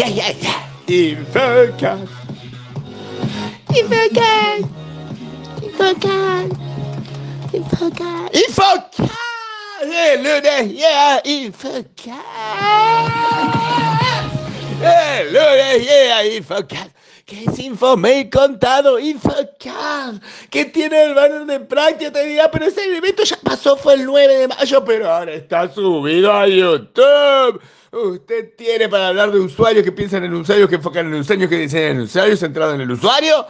Yeah, yeah, yeah. Infocast. Infocast. Infocast. Infocast. Infocast. Eh, lunes, yeah, Infocast. Eh, lunes, yeah, Infocast. ¿Qué es Infomail contado? Infocast. ¿Qué tiene el banner de práctica? Te dirá, pero ese evento ya pasó, fue el 9 de mayo, pero ahora está subido a YouTube. Usted tiene para hablar de usuarios que piensan en usuarios, que enfocan en usuarios, que diseñan en usuarios, centrado en el usuario.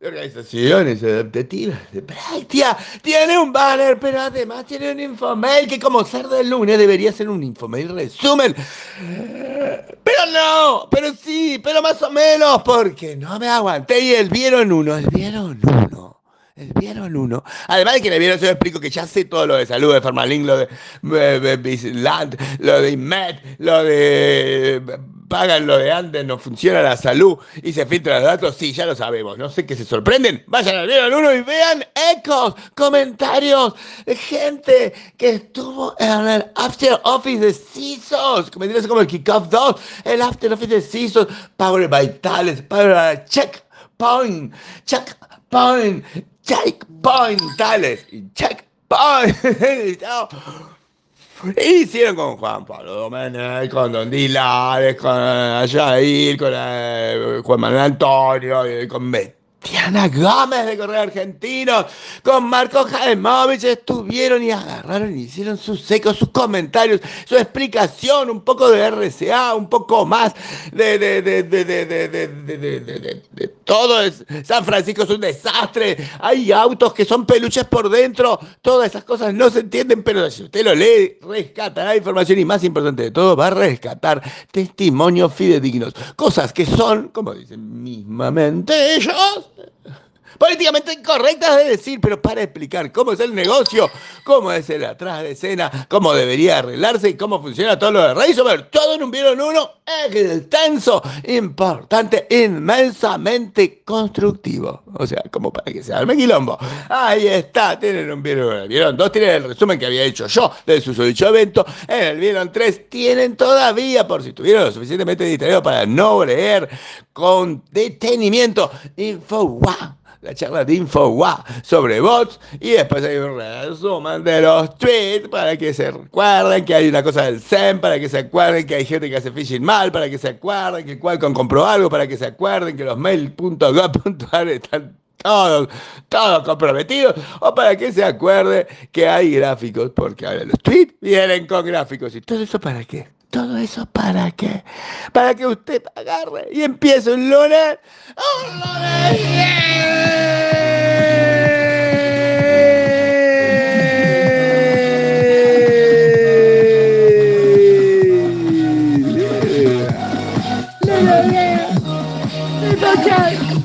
De organizaciones adaptativas de práctica. Tiene un banner, pero además tiene un infomail que como ser del lunes debería ser un infomail resumen. Pero no, pero sí, pero más o menos, porque no me aguanté y el vieron uno, el vieron uno. El vieron uno. Además de que le vieron, yo explico que ya sé todo lo de salud, de Farmalink, lo de eh, Land, lo de IMED, lo de pagan lo de antes, no funciona la salud y se filtran los datos, sí, ya lo sabemos. No sé qué se sorprenden. Vayan al vieron uno y vean ecos, comentarios gente que estuvo en el After Office de CISOs, como como el Kickoff 2, el After Office de CISOs, Power by Tales, Power Checkpoint, Checkpoint, Checkpoint, Tales, Checkpoint. Hicieron con Juan Pablo Domenech, con Don Dilares, con Jair, con eh, Juan Manuel Antonio, con Betty. Diana Gómez de Correo Argentino, con Marco Jaimovich estuvieron y agarraron y hicieron sus secos, sus comentarios, su explicación, un poco de RCA, un poco más de, de, de, de todo. San Francisco es un desastre, hay autos que son peluches por dentro, todas esas cosas no se entienden, pero si usted lo lee, rescatará información y más importante de todo, va a rescatar testimonios fidedignos, cosas que son, como dicen mismamente ellos, políticamente incorrectas de decir, pero para explicar cómo es el negocio, cómo es el atrás de escena, cómo debería arreglarse y cómo funciona todo lo de Razorberg, todo en un vieron uno extenso, importante, inmensamente constructivo. O sea, como para que se arme quilombo. Ahí está, tienen un vieron. Vieron dos, tienen el resumen que había hecho yo de su dicho evento. En el vieron tres, tienen todavía, por si estuvieron lo suficientemente distraídos para no leer con detenimiento, info wow la charla de InfoWa sobre bots y después hay un resumen de los tweets para que se recuerden que hay una cosa del SEM, para que se acuerden que hay gente que hace phishing mal, para que se acuerden que Qualcomm compró algo, para que se acuerden que los mail.gov.ar están todos, todos comprometidos, o para que se acuerde que hay gráficos, porque ahora los tweets vienen con gráficos. ¿Y todo eso para qué? ¿Todo eso para qué? Para que usted agarre y empiece un lunes. ¡Un lunes! okay.